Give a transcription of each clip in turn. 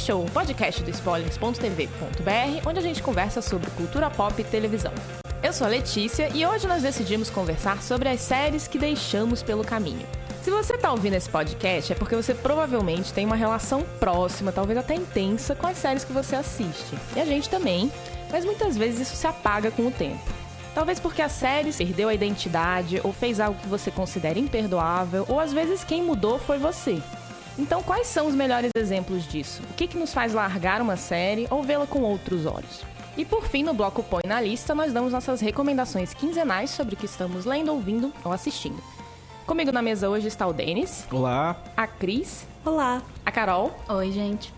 Show, podcast do spoilers.tv.br, onde a gente conversa sobre cultura pop e televisão. Eu sou a Letícia e hoje nós decidimos conversar sobre as séries que deixamos pelo caminho. Se você está ouvindo esse podcast, é porque você provavelmente tem uma relação próxima, talvez até intensa, com as séries que você assiste. E a gente também, mas muitas vezes isso se apaga com o tempo. Talvez porque a série perdeu a identidade ou fez algo que você considera imperdoável, ou às vezes quem mudou foi você. Então, quais são os melhores exemplos disso? O que, que nos faz largar uma série ou vê-la com outros olhos? E por fim, no bloco Põe na Lista, nós damos nossas recomendações quinzenais sobre o que estamos lendo, ouvindo ou assistindo. Comigo na mesa hoje está o Denis. Olá. A Cris. Olá. A Carol. Oi, gente.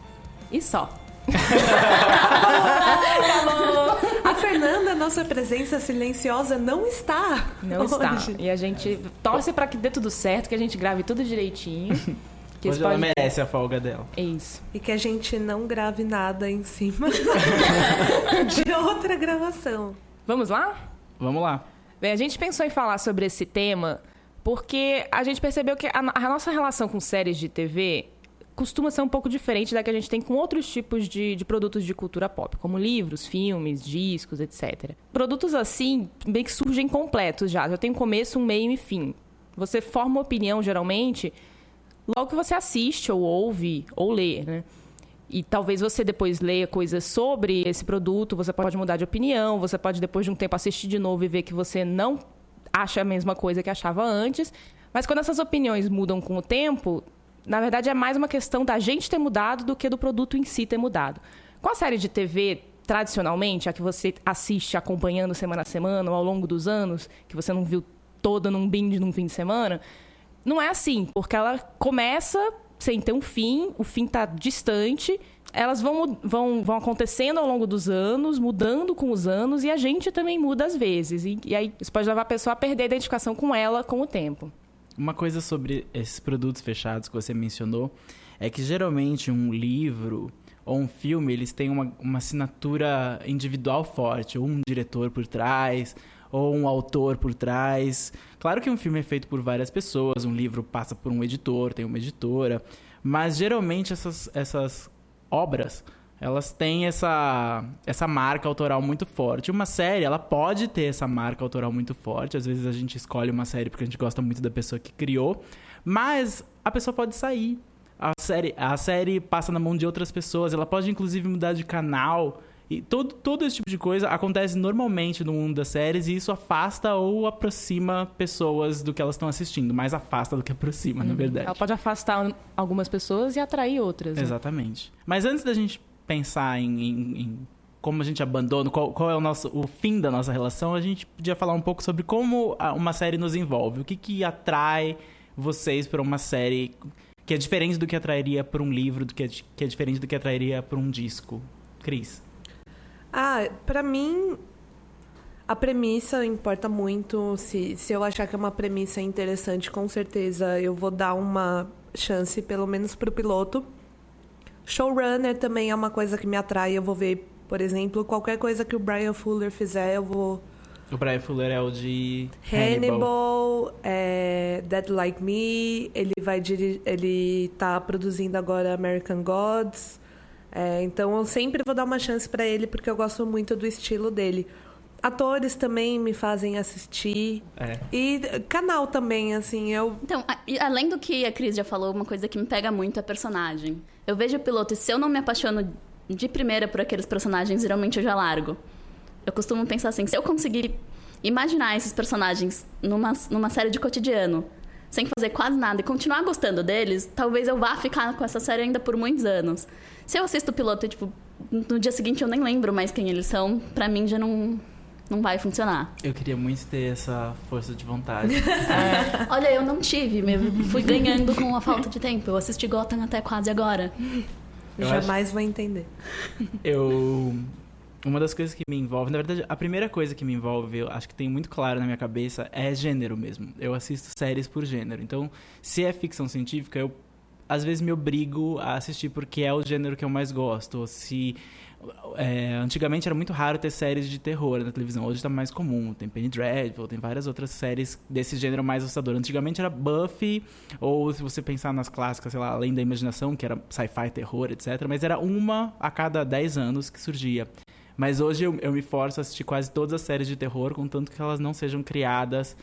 E só. A Fernanda, nossa presença silenciosa, não está. Não hoje. está. E a gente torce para que dê tudo certo, que a gente grave tudo direitinho. Que Hoje ela merece a folga dela. É isso. E que a gente não grave nada em cima de outra gravação. Vamos lá? Vamos lá. Bem, a gente pensou em falar sobre esse tema porque a gente percebeu que a, a nossa relação com séries de TV costuma ser um pouco diferente da que a gente tem com outros tipos de, de produtos de cultura pop, como livros, filmes, discos, etc. Produtos assim, meio que surgem completos já, já tem um começo, um meio e fim. Você forma uma opinião, geralmente, logo que você assiste, ou ouve, ou lê, né? E talvez você depois leia coisas sobre esse produto, você pode mudar de opinião, você pode depois de um tempo assistir de novo e ver que você não acha a mesma coisa que achava antes. Mas quando essas opiniões mudam com o tempo, na verdade é mais uma questão da gente ter mudado do que do produto em si ter mudado. Com a série de TV, tradicionalmente, a que você assiste acompanhando semana a semana ou ao longo dos anos, que você não viu toda num binge num fim de semana, não é assim, porque ela começa sem ter um fim, o fim tá distante, elas vão, vão, vão acontecendo ao longo dos anos, mudando com os anos, e a gente também muda às vezes. E, e aí isso pode levar a pessoa a perder a identificação com ela com o tempo. Uma coisa sobre esses produtos fechados que você mencionou é que geralmente um livro ou um filme, eles têm uma, uma assinatura individual forte, ou um diretor por trás, ou um autor por trás. Claro que um filme é feito por várias pessoas, um livro passa por um editor, tem uma editora, mas geralmente essas, essas obras elas têm essa, essa marca autoral muito forte. Uma série, ela pode ter essa marca autoral muito forte. Às vezes a gente escolhe uma série porque a gente gosta muito da pessoa que criou, mas a pessoa pode sair. A série, a série passa na mão de outras pessoas, ela pode inclusive mudar de canal. E todo, todo esse tipo de coisa acontece normalmente no mundo das séries e isso afasta ou aproxima pessoas do que elas estão assistindo. Mais afasta do que aproxima, na verdade. Ela pode afastar algumas pessoas e atrair outras. né? Exatamente. Mas antes da gente pensar em, em- em como a gente abandona, qual, qual é o nosso o fim da nossa relação, a gente podia falar um pouco sobre como uma série nos envolve. O que, que atrai vocês para uma série que é diferente do que atrairia por um livro, do que é, que é diferente do que atrairia por um disco. Cris. Ah, pra mim, a premissa importa muito. Se, se eu achar que é uma premissa interessante, com certeza eu vou dar uma chance, pelo menos pro piloto. Showrunner também é uma coisa que me atrai. Eu vou ver, por exemplo, qualquer coisa que o Brian Fuller fizer, eu vou. O Brian Fuller é o de Hannibal, é, Dead Like Me, ele vai ele tá produzindo agora American Gods. É, então eu sempre vou dar uma chance pra ele porque eu gosto muito do estilo dele. Atores também me fazem assistir. É. E canal também, assim, eu. Então, a- e além do que a Cris já falou, uma coisa que me pega muito é a personagem. Eu vejo o piloto e se eu não me apaixono de primeira por aqueles personagens, geralmente eu já largo. Eu costumo pensar assim, se eu conseguir imaginar esses personagens numa, numa série de cotidiano, sem fazer quase nada e continuar gostando deles, talvez eu vá ficar com essa série ainda por muitos anos. Se eu assisto o piloto e, tipo, no dia seguinte eu nem lembro mais quem eles são, pra mim já não, não vai funcionar. Eu queria muito ter essa força de vontade. Olha, eu não tive, me- fui ganhando com a falta de tempo. Eu assisti Gotham até quase agora. Eu jamais vou entender. Eu uma das coisas que me envolve, na verdade, a primeira coisa que me envolve, eu acho que tem muito claro na minha cabeça, é gênero mesmo. Eu assisto séries por gênero. Então, se é ficção científica, eu às vezes me obrigo a assistir porque é o gênero que eu mais gosto. Se é, antigamente era muito raro ter séries de terror na televisão, hoje está mais comum. Tem Penny Dreadful, tem várias outras séries desse gênero mais assustador. Antigamente era Buffy, ou se você pensar nas clássicas, sei lá, Além da Imaginação, que era sci-fi, terror, etc. Mas era uma a cada 10 anos que surgia. Mas hoje eu, eu me forço a assistir quase todas as séries de terror, contanto que elas não sejam criadas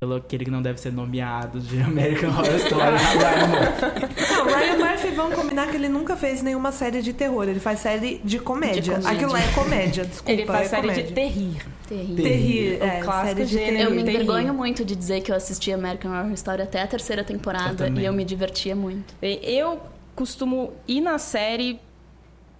pelo aquele que não deve ser nomeado de American Horror Story, Ryan Murphy. Não, Ryan Murphy, vamos combinar que ele nunca fez nenhuma série de terror. Ele faz série de comédia. De comédia. Aquilo lá é comédia, desculpa. Ele faz é série comédia. de terrir. Terrível. Terrir, O é, clássico série de gênero. terrir. Eu me envergonho muito de dizer que eu assisti American Horror Story até a terceira Eu temporada também. e eu me divertia muito. Eu costumo ir na série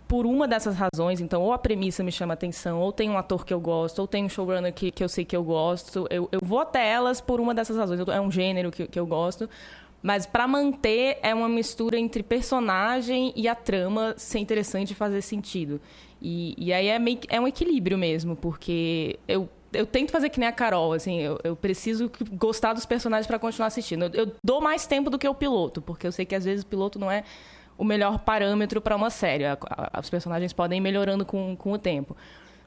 por uma dessas razões. Então, ou a premissa me chama atenção, ou tem um ator que eu gosto, ou tem um showrunner que, que eu sei que eu gosto. Eu, eu vou até elas por uma dessas razões. É um gênero que, que eu gosto. Mas para manter é uma mistura entre personagem e a trama ser interessante e fazer sentido. E, e aí é, meio, é um equilíbrio mesmo, porque eu, eu tento fazer que nem a Carol, assim, eu, eu preciso gostar dos personagens para continuar assistindo. Eu, eu dou mais tempo do que o piloto, porque eu sei que às vezes o piloto não é o melhor parâmetro para uma série. Os personagens podem ir melhorando com, com o tempo.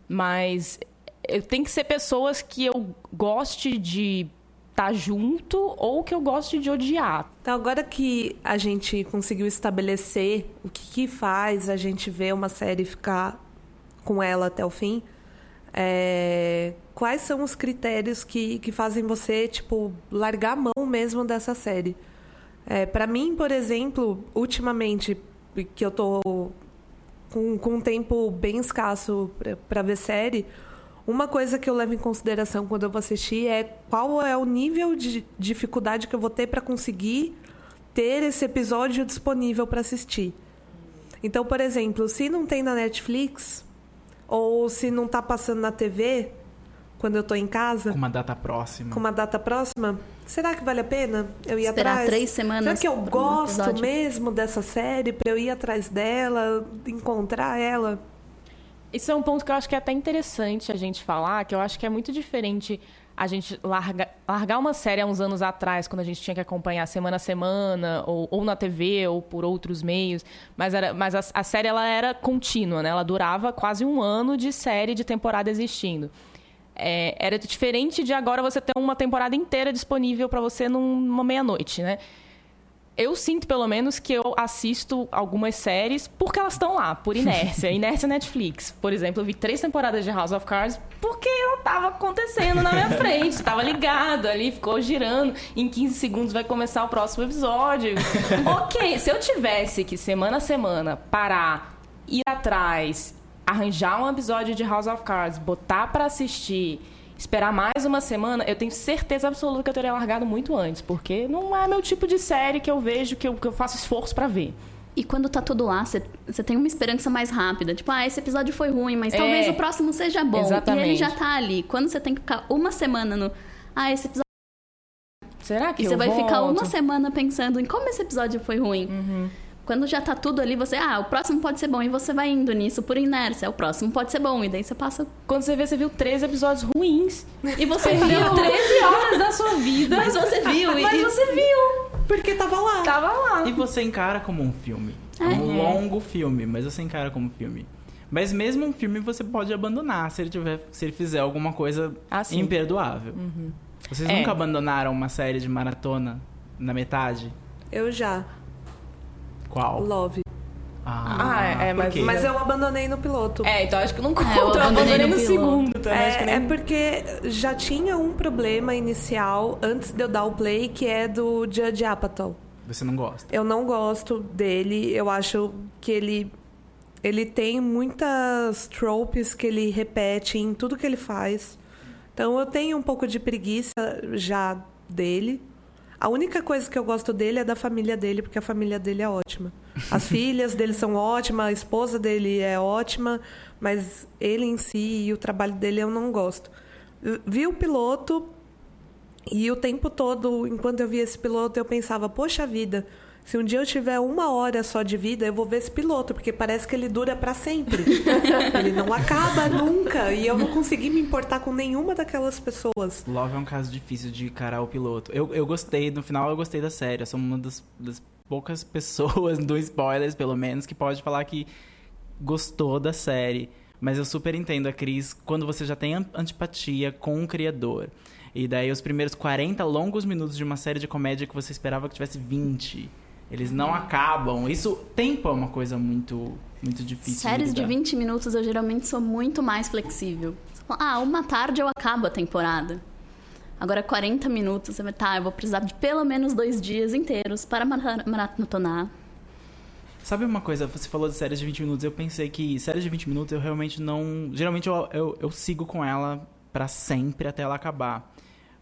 Mas eu, tem que ser pessoas que eu goste de estar junto ou que eu goste de odiar. Então, agora que a gente conseguiu estabelecer o que, que faz a gente ver uma série ficar com ela até o fim, é, quais são os critérios que, que fazem você, tipo, largar a mão mesmo dessa série? É, para mim, por exemplo, ultimamente, que eu tô com, com um tempo bem escasso para ver série, uma coisa que eu levo em consideração quando eu vou assistir é qual é o nível de dificuldade que eu vou ter para conseguir ter esse episódio disponível para assistir. Então, por exemplo, se não tem na Netflix ou se não tá passando na TV quando eu tô em casa Com uma data próxima. com uma data próxima, será que vale a pena eu ir Esperar atrás? três semanas Será que eu um gosto episódio? mesmo dessa série para eu ir atrás dela, encontrar ela? Isso é um ponto que eu acho que é até interessante a gente falar, que eu acho que é muito diferente a gente larga, largar uma série há uns anos atrás, quando a gente tinha que acompanhar semana a semana, ou, ou na TV, ou por outros meios. Mas, era, mas a, a série ela era contínua, né? Ela durava quase um ano de série de temporada existindo. É, era diferente de agora você ter uma temporada inteira disponível para você num- numa meia-noite, né? Eu sinto, pelo menos, que eu assisto algumas séries porque elas estão lá, por inércia. inércia Netflix. Por exemplo, eu vi três temporadas de House of Cards porque ela tava acontecendo na minha frente. Tava ligado ali, ficou girando. Em 15 segundos vai começar o próximo episódio. ok, se eu tivesse que, semana a semana, parar, ir atrás, arranjar um episódio de House of Cards, botar pra assistir esperar mais uma semana, eu tenho certeza absoluta que eu teria largado muito antes, porque não é meu tipo de série que eu vejo, que eu, que eu faço esforço pra ver. E quando tá tudo lá, você tem uma esperança mais rápida. Tipo, ah, esse episódio foi ruim, mas É. talvez o próximo seja bom. E ele Exatamente. já tá ali. Quando você tem que ficar uma semana no. Ah, esse episódio. Será que E eu você vai ficar volto? uma semana pensando em como esse episódio foi ruim. Uhum. Quando já tá tudo ali, você, ah, o próximo pode ser bom. E você vai indo nisso por inércia. O próximo pode ser bom. E daí você passa. Quando você vê, você viu três episódios ruins. E você viu. 13 horas da sua vida. Mas você viu. E, Mas você viu. Porque tava lá. Tava lá. E você encara como um filme. É um longo filme, mas você encara como filme. Mas mesmo um filme você pode abandonar se ele, tiver, se ele fizer alguma coisa Ah, sim. imperdoável. Vocês É. nunca abandonaram uma série de maratona na metade? Eu já. Qual? Love. Ah, é, é, mas-? Mas eu abandonei no piloto. É, então acho que não conta. eu eu abandonei abandonei no no, segundo É, nem... é porque já tinha um problema inicial antes de eu dar o play, que é do Judge Apatow. Você não gosta? Eu não gosto dele. Eu acho que ele ele tem muitas tropes que ele repete em tudo que ele faz. Então eu tenho um pouco de preguiça já dele. A única coisa que eu gosto dele é da família dele, porque a família dele é ótima. As filhas dele são ótimas, a esposa dele é ótima, mas ele em si e o trabalho dele eu não gosto. Eu Vi o piloto, e o tempo todo, enquanto eu via esse piloto, eu pensava, poxa vida, Se um dia eu tiver uma hora só de vida, eu vou ver esse piloto, porque parece que ele dura para sempre. ele não acaba nunca. E eu não consegui me importar com nenhuma daquelas pessoas. Love é um caso difícil de encarar o piloto. Eu, eu gostei, no final eu gostei da série. Eu sou uma das, das poucas pessoas, do spoilers pelo menos, que pode falar que gostou da série. Mas eu super entendo a Cris quando você já tem antipatia com o criador. E daí os primeiros 40 longos minutos de uma série de comédia que você esperava que tivesse 20. Eles não acabam. Isso, tempo é uma coisa muito, muito difícil. Séries de, de 20 minutos eu geralmente sou muito mais flexível. Ah, uma tarde eu acabo a temporada. Agora 40 minutos, você vai, tá, eu vou precisar de pelo menos dois dias inteiros para maratonar. Sabe uma coisa, você falou de séries de 20 minutos, eu pensei que séries de 20 minutos eu realmente não. Geralmente eu, eu, eu sigo com ela para sempre até ela acabar.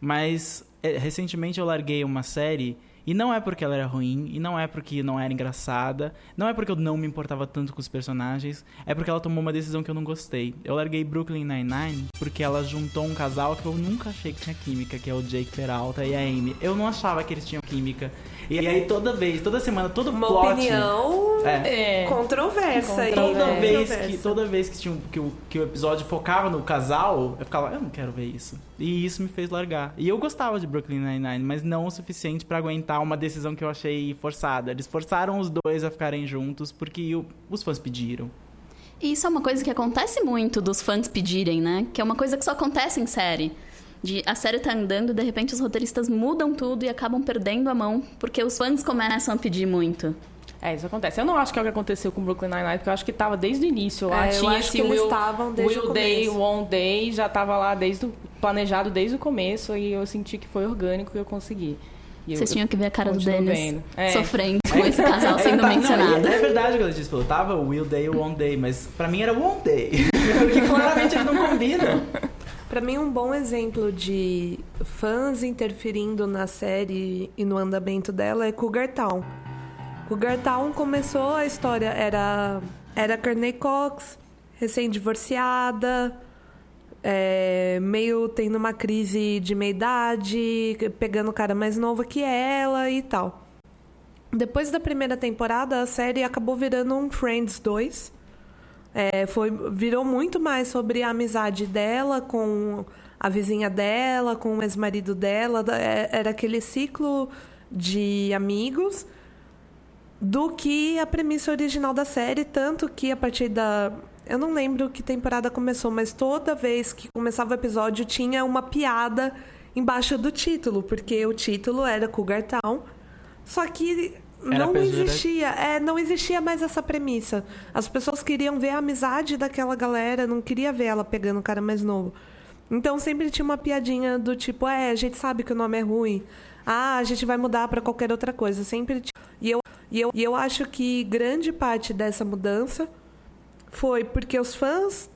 Mas é, recentemente eu larguei uma série e não é porque ela era ruim, e não é porque não era engraçada, não é porque eu não me importava tanto com os personagens, é porque ela tomou uma decisão que eu não gostei. Eu larguei Brooklyn Nine-Nine porque ela juntou um casal que eu nunca achei que tinha química, que é o Jake Peralta e a Amy. Eu não achava que eles tinham química. E aí toda vez, toda semana, todo uma plot... opinião é. controversa. Aí, toda né? vez que toda vez que, tinha, que, o, que o episódio focava no casal, eu ficava, eu não quero ver isso. E isso me fez largar. E eu gostava de Brooklyn Nine-Nine, mas não o suficiente para aguentar uma decisão que eu achei forçada. Eles forçaram os dois a ficarem juntos porque o, os fãs pediram. E isso é uma coisa que acontece muito dos fãs pedirem, né? Que é uma coisa que só acontece em série. De a série tá andando e de repente os roteiristas mudam tudo e acabam perdendo a mão porque os fãs começam a pedir muito. É, isso acontece. Eu não acho que é o que aconteceu com Brooklyn Nine-Nine, porque eu acho que tava desde o início lá. É, Tinha eu acho que eles estavam desde Will o Day. One Day, já tava lá desde o, planejado desde o começo e eu senti que foi orgânico e eu consegui. E Vocês eu, tinham que ver a cara do Dennis. É. sofrendo com esse casal sendo tá, não, mencionado. é verdade o que ela disse, falou, tava o Will Day o One Day, mas pra mim era One Day. Porque claramente eles não combinam. Pra mim, um bom exemplo de fãs interferindo na série e no andamento dela é Cougar Town. Cougar Town começou a história, era, era Courtney Cox, recém-divorciada, é, meio tendo uma crise de meia-idade, pegando o cara mais novo que ela e tal. Depois da primeira temporada, a série acabou virando um Friends 2. É, foi, virou muito mais sobre a amizade dela com a vizinha dela, com o ex-marido dela. é- Era aquele ciclo de amigos do que a premissa original da série. Tanto que a partir da. Eu não lembro que temporada começou, mas toda vez que começava o episódio tinha uma piada embaixo do título, porque o título era Cougar Town. Só que Era não pejorativo. existia, é, não existia mais essa premissa. As pessoas queriam ver a amizade daquela galera, não queria ver ela pegando o cara mais novo. Então sempre tinha uma piadinha do tipo, é, a gente sabe que o nome é ruim. Ah, a gente vai mudar pra qualquer outra coisa. Sempre tinha. E eu, e eu, e eu acho que grande parte dessa mudança foi porque os fãs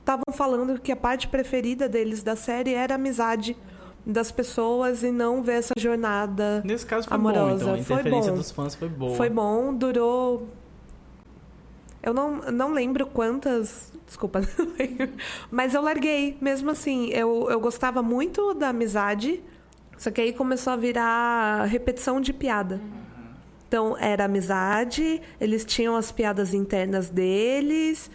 estavam falando que a parte preferida deles da série era a amizade das pessoas e não ver essa jornada Nesse caso foi bom, amorosa. então. A foi interferência bom. dos fãs foi boa. Foi bom, durou. Eu não, não lembro quantas. Desculpa, não lembro. Mas eu larguei, mesmo assim. Eu, eu gostava muito da amizade, só que aí começou a virar repetição de piada. Então, era amizade, eles tinham as piadas internas deles.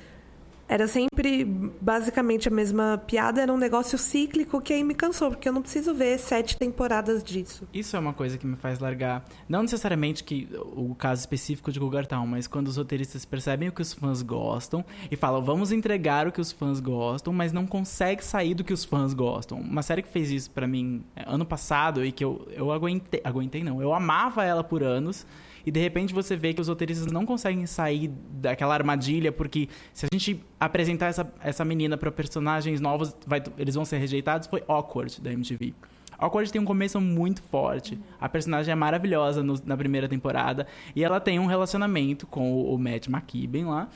Era sempre basicamente a mesma piada, era um negócio cíclico que aí me cansou, porque eu não preciso ver sete temporadas disso. Isso é uma coisa que me faz largar. Não necessariamente que o caso específico de Cougar Town, mas quando os roteiristas percebem o que os fãs gostam e falam, vamos entregar o que os fãs gostam, mas não consegue sair do que os fãs gostam. Uma série que fez isso pra mim é, ano passado e que eu, eu aguentei. Aguentei não, eu amava ela por anos. E de repente você vê que os roteiristas não conseguem sair daquela armadilha, porque se a gente apresentar essa, essa menina pra personagens novos, vai- eles vão ser rejeitados. Foi Awkward da MTV. Awkward tem um começo muito forte. A personagem é maravilhosa no- na primeira temporada. E ela tem um relacionamento com o, o Matt McKibben lá,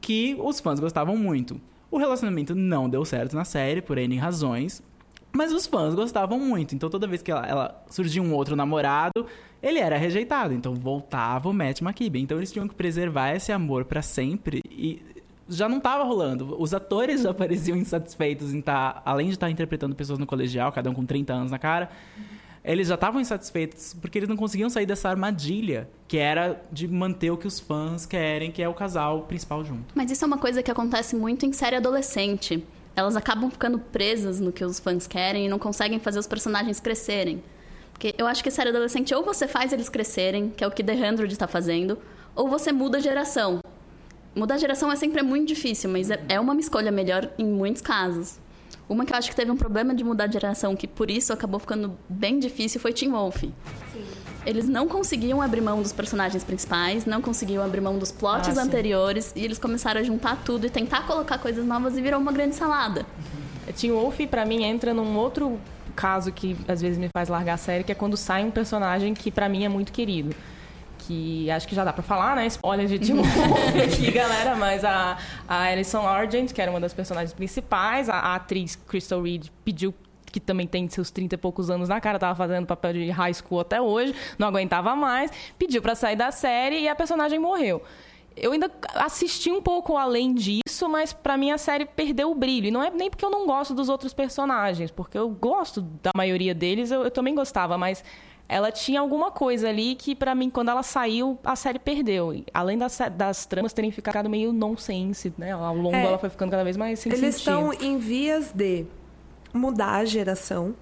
que os fãs gostavam muito. O relacionamento não deu certo na série, por N razões. Mas os fãs gostavam muito. Então toda vez que ela, ela um outro namorado, ele era rejeitado. Então voltava o Matt McKibben. Então eles tinham que preservar esse amor pra sempre. E já não tava rolando. Os atores já pareciam insatisfeitos em estar, além de estar interpretando pessoas no colegial, cada um com 30 anos na cara, eles já estavam insatisfeitos porque eles não conseguiam sair dessa armadilha que era de manter o que os fãs querem, que é o casal principal junto. Mas isso é uma coisa que acontece muito em série adolescente. Elas acabam ficando presas no que os fãs querem e não conseguem fazer os personagens crescerem. Porque eu acho que série adolescente ou você faz eles crescerem, que é o que The Hundred está fazendo, ou você muda a geração. Mudar a geração é sempre muito difícil, mas é, é uma escolha melhor em muitos casos. Uma que eu acho que teve um problema de mudar de geração, que por isso acabou ficando bem difícil, foi Teen Wolf. Sim. Eles não conseguiam abrir mão dos personagens principais, não conseguiam abrir mão dos plots ah, anteriores, e eles começaram a juntar tudo e tentar colocar coisas novas e virou uma grande salada. Teen Wolf, para mim, entra num outro caso que às vezes me faz largar a série, que é quando sai um personagem que para mim é muito querido que acho que já dá pra falar, né? Spoiler de Tim aqui, galera, mas a, a Alison Argent, que era uma das personagens principais, a, a atriz Crystal Reed pediu que também tem seus 30 e poucos anos na cara, tava fazendo papel de high school até hoje, não aguentava mais, pediu para sair da série e a personagem morreu. Eu ainda assisti um pouco além disso, mas para mim a série perdeu o brilho. E não é nem porque eu não gosto dos outros personagens, porque eu gosto da maioria deles, eu, eu também gostava, mas ela tinha alguma coisa ali que, para mim, quando ela saiu, a série perdeu. Além das, das tramas terem ficado meio nonsense, né? Ao longo é, ela foi ficando cada vez mais sem Eles estão em vias de mudar a geração.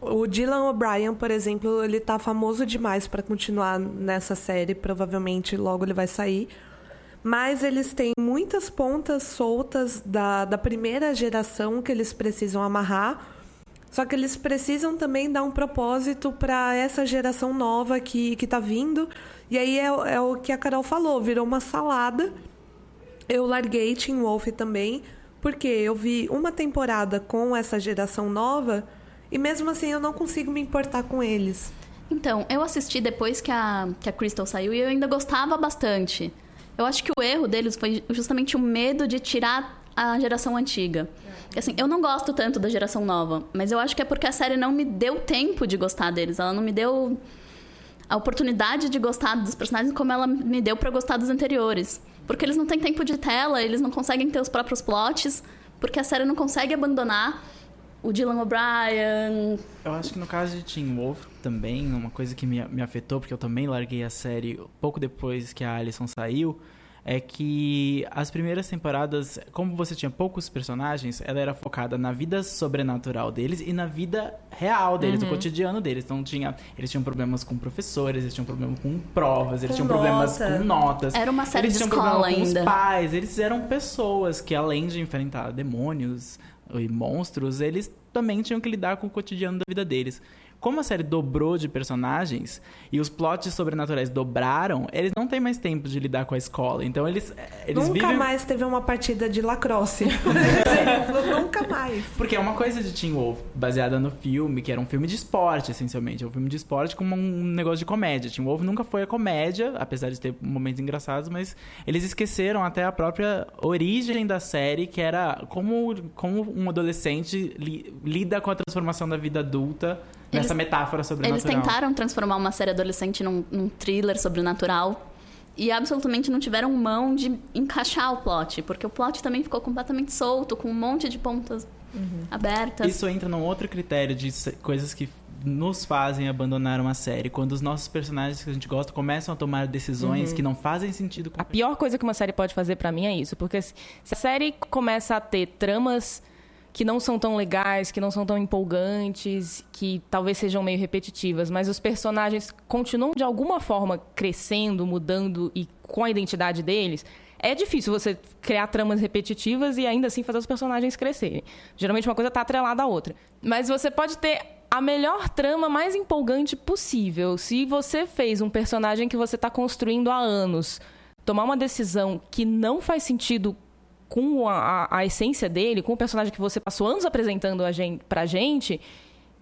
O Dylan O'Brien, por exemplo, ele tá famoso demais para continuar nessa série. Provavelmente logo ele vai sair. Mas eles têm muitas pontas soltas da, da primeira geração que eles precisam amarrar só que eles precisam também dar um propósito para essa geração nova que, que tá vindo. E aí é, é, o que a Carol falou, virou uma salada. Eu larguei Teen Wolf também, porque eu vi uma temporada com essa geração nova e mesmo assim eu não consigo me importar com eles. Então, eu assisti depois que a, que a Crystal saiu e eu ainda gostava bastante. Eu acho que o erro deles foi justamente o medo de tirar a geração antiga. Assim, eu não gosto tanto da geração nova, mas eu acho que é porque a série não me deu tempo de gostar deles. Ela não me deu a oportunidade de gostar dos personagens como ela me deu para gostar dos anteriores. Porque eles não têm tempo de tela, eles não conseguem ter os próprios plots, porque a série não consegue abandonar o Dylan O'Brien. Eu acho que no caso de Teen Wolf também, uma coisa que me, me afetou, porque eu também larguei a série pouco depois que a Alison saiu, é que as primeiras temporadas, como você tinha poucos personagens, ela era focada na vida sobrenatural deles e na vida real deles, uhum. no cotidiano deles. Então tinha, eles tinham problemas com professores, eles tinham problemas com provas, eles com tinham nota. problemas com notas. Era uma série eles de escola ainda. com os pais, eles eram pessoas que além de enfrentar demônios e monstros, eles também tinham que lidar com o cotidiano da vida deles como a série dobrou de personagens e os plots sobrenaturais dobraram, eles não têm mais tempo de lidar com a escola. Então eles, eles Nunca vivem... mais teve uma partida de lacrosse. Nunca mais. Porque é uma coisa de Teen Wolf, baseada no filme, que era um filme de esporte, essencialmente. É um filme de esporte com um negócio de comédia. Teen Wolf nunca foi a comédia, apesar de ter momentos engraçados, mas eles esqueceram até a própria origem da série, que era como, como um adolescente li, lida com a transformação da vida adulta eles, nessa metáfora sobrenatural. Eles tentaram transformar uma série adolescente num, num thriller sobrenatural e absolutamente não tiveram mão de encaixar o plot, porque o plot também ficou completamente solto, com um monte de pontas uhum. abertas. Isso entra num outro critério de coisas que nos fazem abandonar uma série. Quando os nossos personagens que a gente gosta começam a tomar decisões uhum. que não fazem sentido. Com... A pior coisa que uma série pode fazer para mim é isso, porque se a série começa a ter tramas que não são tão legais, que não são tão empolgantes, que talvez sejam meio repetitivas, mas os personagens continuam de alguma forma crescendo, mudando e com a identidade deles. É difícil você criar tramas repetitivas e ainda assim fazer os personagens crescerem. Geralmente uma coisa está atrelada à outra. Mas você pode ter a melhor trama mais empolgante possível. Se você fez um personagem que você está construindo há anos, tomar uma decisão que não faz sentido com a, a, essência dele, com o personagem que você passou anos apresentando a gente, pra gente,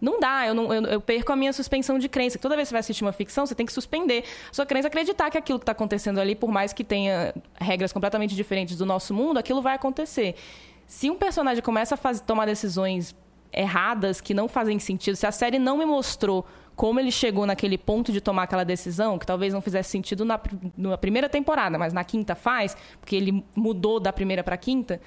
não dá, eu, não, eu, eu, perco a minha suspensão de crença. Toda vez que você vai assistir uma ficção, você tem que suspender a sua crença, acreditar que aquilo que está acontecendo ali, por mais que tenha regras completamente diferentes do nosso mundo, aquilo vai acontecer. Se um personagem começa a tomar decisões erradas, que não fazem sentido, se a série não me mostrou como ele chegou naquele ponto de tomar aquela decisão, que talvez não fizesse sentido na, na primeira temporada, mas na quinta faz, porque ele mudou da primeira para a quinta.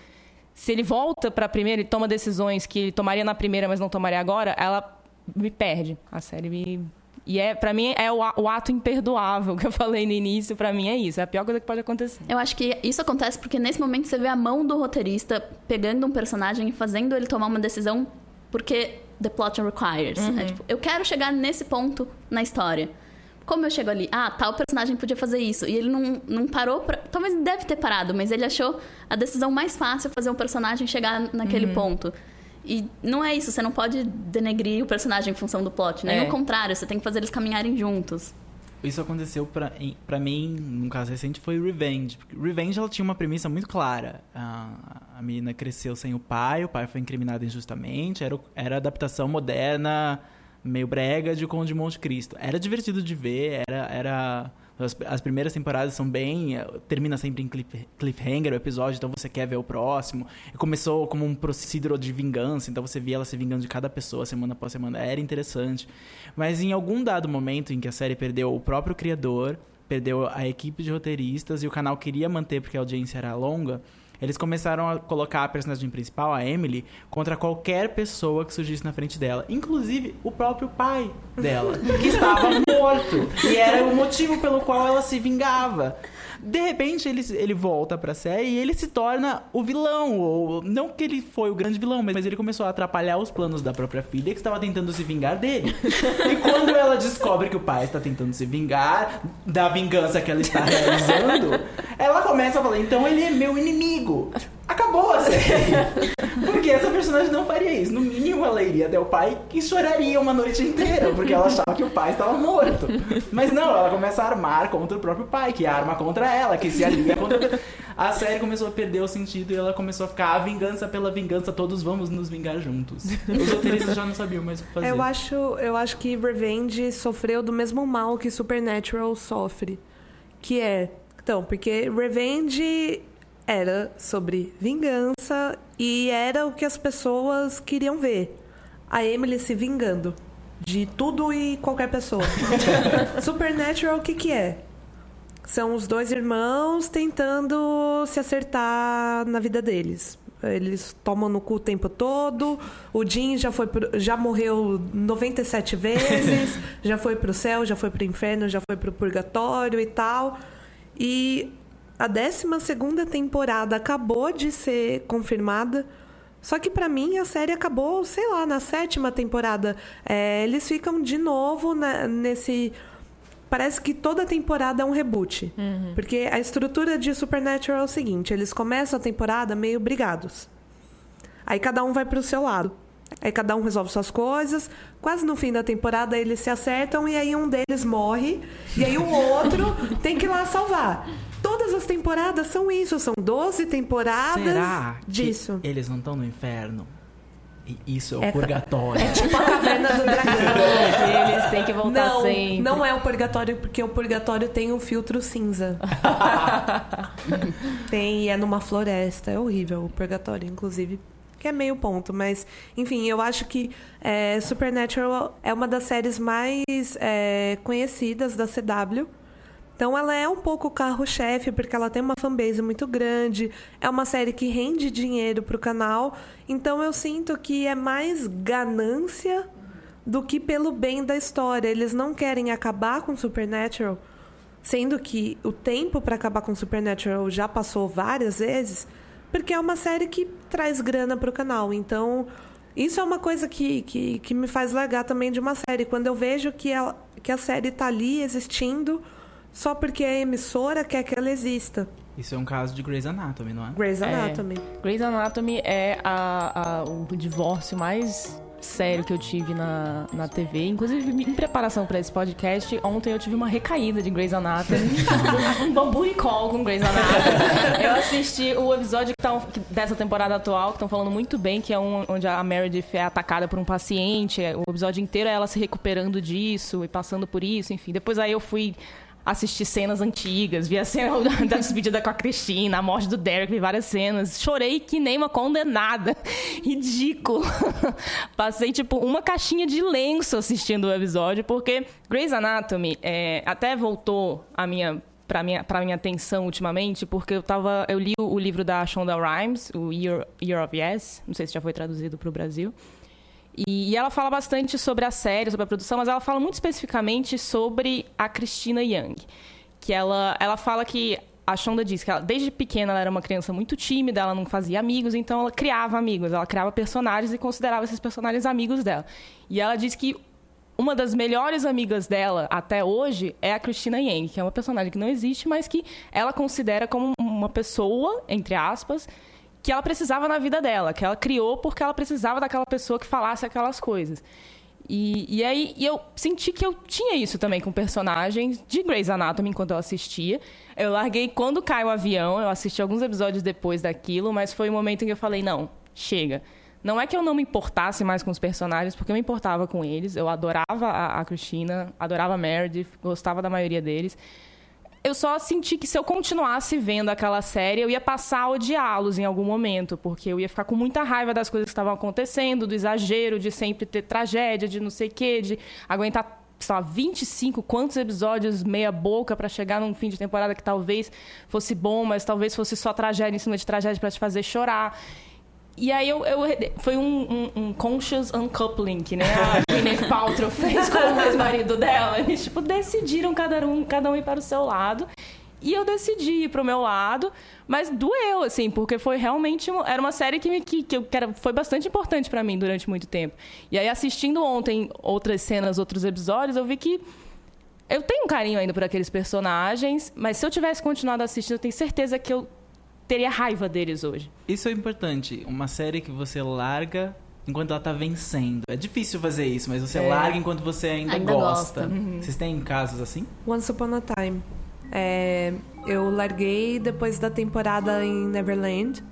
Se ele volta para a primeira e toma decisões que ele tomaria na primeira, mas não tomaria agora, ela me perde. A série me. E é, para mim, é o, o, ato imperdoável que eu falei no início, para mim é isso. É a pior coisa que pode acontecer. Eu acho que isso acontece porque nesse momento você vê a mão do roteirista pegando um personagem e fazendo ele tomar uma decisão porque the plot requires. Uhum. É, tipo, eu quero chegar nesse ponto na história. Como eu chego ali? Ah, tal personagem podia fazer isso. E ele não, não parou pra... Talvez deve ter parado, mas ele achou a decisão mais fácil fazer um personagem chegar naquele uhum. ponto. E não é isso, você não pode denegrir o personagem em função do plot, né? É. E o contrário, você tem que fazer eles caminharem juntos. Isso aconteceu pra mim, num caso recente, foi Revenge. Revenge, ela tinha uma premissa muito clara. A, a menina cresceu sem o pai, o pai foi incriminado injustamente, era, era adaptação moderna, meio brega de Conde de Monte Cristo. Era divertido de ver, era... era as, as, primeiras temporadas são bem. Eh, termina sempre em cliff, cliffhanger o episódio, então você quer ver o próximo. E começou como um proceduro de vingança, então você via ela se vingando de cada pessoa semana após semana. Era interessante. Mas em algum dado momento em que a série perdeu o próprio criador, perdeu a equipe de roteiristas e o canal queria manter porque a audiência era longa eles começaram a colocar a personagem principal, a Emily, contra qualquer pessoa que surgisse na frente dela. Inclusive o próprio pai dela, que estava morto. E era o motivo pelo qual ela se vingava. De repente, ele, ele volta pra série e ele se torna o vilão. Ou, não que ele foi o grande vilão, mas ele começou a atrapalhar os planos da própria filha, que estava tentando se vingar dele. e quando ela descobre que o pai está tentando se vingar da vingança que ela está realizando, ela começa a falar: então ele é meu inimigo. Acabou a série. Porque essa personagem não faria isso. No mínimo, ela iria até o pai e choraria uma noite inteira, porque ela achava que o pai estava morto. Mas não, ela começa a armar contra o próprio pai, que arma contra ela, que se alia contra. A série começou a perder o sentido e ela começou a ficar a vingança pela vingança, todos vamos nos vingar juntos. Os roteiristas já não sabiam mais o que fazer. Eu acho, eu acho que Revenge sofreu do mesmo mal que Supernatural sofre. Que é. Então, porque Revenge era sobre vingança e era o que as pessoas queriam ver. A Emily se vingando de tudo e qualquer pessoa. Supernatural, o que, que é? São os dois irmãos tentando se acertar na vida deles. Eles tomam no cu o tempo todo. O Jim já foi pro, já morreu 97 vezes, já foi pro céu, já foi pro inferno, já foi pro purgatório e tal. E a 12 temporada acabou de ser confirmada. Só que para mim a série acabou, sei lá, na sétima temporada. É, eles ficam de novo na, nesse. Parece que toda temporada é um reboot. Uhum. Porque a estrutura de Supernatural é o seguinte: eles começam a temporada meio brigados. Aí cada um vai pro seu lado. Aí cada um resolve suas coisas. Quase no fim da temporada eles se acertam e aí um deles morre. E aí o outro tem que ir lá salvar. Todas as temporadas são isso, são 12 temporadas Será disso. eles não estão no inferno? E isso é o é, purgatório. É tipo a caverna do dragão. eles têm que voltar não, sempre. Não é o purgatório, porque o purgatório tem um filtro cinza. tem, e é numa floresta. É horrível o purgatório, inclusive. Que é meio ponto, mas enfim, eu acho que é, Supernatural é uma das séries mais é, conhecidas da CW então ela é um pouco carro-chefe, porque ela tem uma fanbase muito grande, é uma série que rende dinheiro para o canal. Então eu sinto que é mais ganância do que pelo bem da história. Eles não querem acabar com Supernatural, sendo que o tempo para acabar com Supernatural já passou várias vezes, porque é uma série que traz grana para o canal. Então isso é uma coisa que, que, que me faz largar também de uma série. Quando eu vejo que, ela, que a série está ali existindo só porque a emissora quer que ela exista. Isso é um caso de Grey's Anatomy, não é? Grey's é. Anatomy. É. Grey's Anatomy é a, a, o divórcio mais sério que eu tive na, na TV. Inclusive, em preparação para esse podcast, ontem eu tive uma recaída de Grey's Anatomy. um bambu call com Grey's Anatomy. eu assisti o episódio que tá, dessa temporada atual, que estão falando muito bem, que é um, onde a Meredith é atacada por um paciente. O episódio inteiro é ela se recuperando disso e passando por isso, enfim. Depois aí eu fui assisti cenas antigas, vi a cena da despedida com a Cristina, a morte do Derek, vi várias cenas. Chorei que nem uma condenada. Ridículo. Passei, tipo, uma caixinha de lenço assistindo o episódio, porque Grey's Anatomy é, até voltou a minha para minha para minha atenção ultimamente, porque eu tava eu li o, livro da Shonda Rhimes, o Year, Year of Yes, não sei se já foi traduzido para o Brasil. E, e ela fala bastante sobre a série, sobre a produção, mas ela fala muito especificamente sobre a Christina Young. Que ela, ela fala que a Shonda diz que ela, desde pequena ela era uma criança muito tímida, ela não fazia amigos, então ela criava amigos, ela criava personagens e considerava esses personagens amigos dela. E ela diz que uma das melhores amigas dela até hoje é a Christina Yang, que é uma personagem que não existe, mas que ela considera como uma pessoa, entre aspas, que ela precisava na vida dela, que ela criou porque ela precisava daquela pessoa que falasse aquelas coisas. E, e aí e eu senti que eu tinha isso também com personagens de Grey's Anatomy enquanto eu assistia. Eu larguei quando cai o avião, eu assisti alguns episódios depois daquilo, mas foi o um momento em que eu falei, não, chega. Não é que eu não me importasse mais com os personagens, porque eu me importava com eles. Eu adorava a, a Cristina, adorava a Meredith, gostava da maioria deles. Eu só senti que se eu continuasse vendo aquela série, eu ia passar a odiá-los em algum momento, porque eu ia ficar com muita raiva das coisas que estavam acontecendo, do exagero, de sempre ter tragédia, de não sei o quê, de aguentar sei lá, 25, quantos episódios meia boca para chegar num fim de temporada que talvez fosse bom, mas talvez fosse só tragédia em cima de tragédia para te fazer chorar. E aí eu, eu foi um, um, um, conscious uncoupling que né, a Gwyneth Paltrow fez com o ex-marido dela. Eles tipo decidiram cada um, cada um ir para o seu lado. E eu decidi ir pro meu lado, mas doeu, assim, porque foi realmente. Era uma série que, me, que, que, que era, foi bastante importante para mim durante muito tempo. E aí, assistindo ontem outras cenas, outros episódios, eu vi que eu tenho um carinho ainda por aqueles personagens, mas se eu tivesse continuado assistindo, eu tenho certeza que eu teria raiva deles hoje. Isso é importante. Uma série que você larga enquanto ela tá vencendo. É difícil fazer isso, mas você é. larga enquanto você ainda, ainda gosta. gosta. Uhum. Vocês têm casos assim? Once Upon a Time. É, eu larguei depois da temporada em Neverland.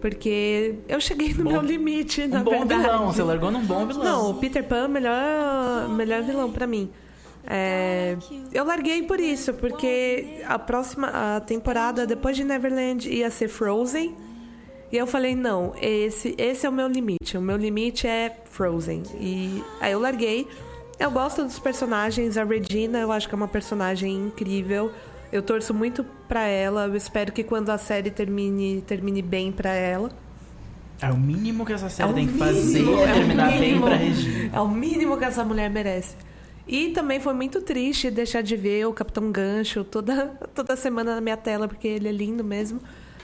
Porque eu cheguei no bom, meu limite, um na bom verdade. vilão, você largou num bom vilão. Não, o Peter Pan, melhor, melhor vilão para mim. É, eu larguei por isso, porque a próxima a temporada depois de Neverland ia ser Frozen. E eu falei, não, esse, esse é o meu limite. O meu limite é Frozen. E aí eu larguei. Eu gosto dos personagens. A Regina, eu acho que é uma personagem incrível. Eu torço muito pra ela. Eu espero que quando a série termine, termine bem pra ela. É o mínimo que essa série é tem que fazer é terminar bem pra Regina. É o mínimo que essa mulher merece. E também foi muito triste deixar de ver o Capitão Gancho toda, toda semana na minha tela, porque ele é lindo mesmo.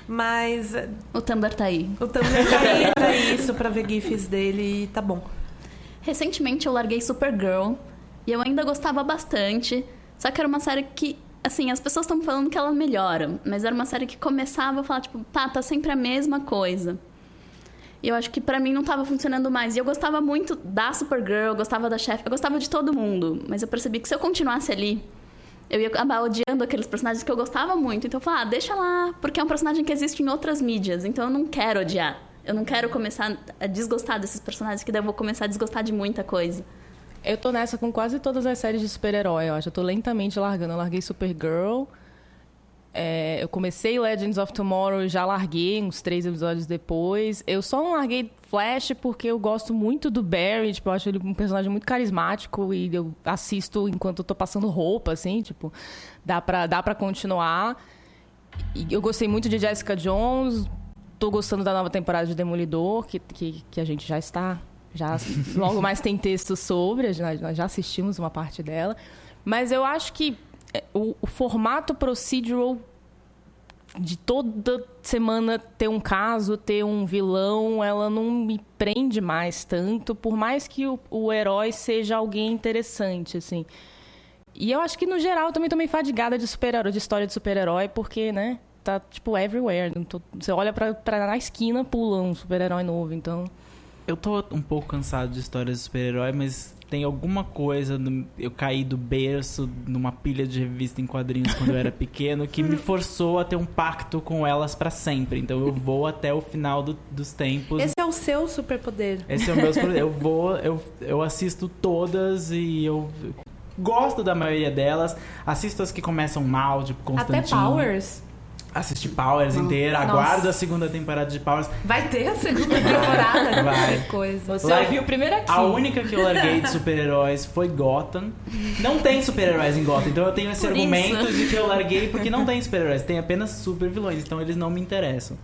Mas. O Tumblr tá aí. O Tumblr tá aí pra isso, pra ver GIFs dele e tá bom. Recentemente eu larguei Supergirl e eu ainda gostava bastante. Só que era uma série que, assim, as pessoas estão falando que ela melhora, mas era uma série que começava a falar, tipo, tá, tá sempre a mesma coisa. E eu acho que para mim não tava funcionando mais. E eu gostava muito da Supergirl, gostava da chefe, eu gostava de todo mundo. Mas eu percebi que se eu continuasse ali, eu ia acabar odiando aqueles personagens que eu gostava muito. Então eu falei, ah, deixa lá, porque é um personagem que existe em outras mídias. Então eu não quero odiar. Eu não quero começar a desgostar desses personagens, que daí eu vou começar a desgostar de muita coisa. Eu tô nessa com quase todas as séries de super-herói, eu acho. Eu tô lentamente largando. Eu larguei Supergirl. É, eu comecei Legends of Tomorrow, já larguei uns três episódios depois. Eu só não larguei Flash porque eu gosto muito do Barry, tipo, eu acho ele um personagem muito carismático e eu assisto enquanto eu tô passando roupa, assim, tipo, dá pra, dá pra continuar. E eu gostei muito de Jessica Jones, tô gostando da nova temporada de Demolidor, que, que, que a gente já está. Já, logo mais tem texto sobre, nós já assistimos uma parte dela. Mas eu acho que o, o formato procedural de toda semana ter um caso, ter um vilão, ela não me prende mais tanto, por mais que o, o herói seja alguém interessante, assim. E eu acho que, no geral, eu também tô meio fadigada de super-herói, de história de super-herói, porque, né, tá, tipo, everywhere. Você olha pra, pra na esquina, pula um super-herói novo, então... Eu tô um pouco cansado de histórias de super-herói, mas tem alguma coisa. No, eu caí do berço numa pilha de revista em quadrinhos quando eu era pequeno que me forçou a ter um pacto com elas para sempre. Então eu vou até o final do, dos tempos. Esse é o seu superpoder. Esse é o meu superpoder. Eu vou, eu, eu assisto todas e eu gosto da maioria delas. Assisto as que começam mal, tipo Constantine. Até Powers? Assisti Powers inteira, Nossa. aguardo a segunda temporada de Powers. Vai ter a segunda temporada? Vai. coisa. Você Largue... ouviu primeiro aqui. A única que eu larguei de super-heróis foi Gotham. Não tem super-heróis em Gotham, então eu tenho esse Por argumento isso. de que eu larguei porque não tem super-heróis, tem apenas super-vilões, então eles não me interessam.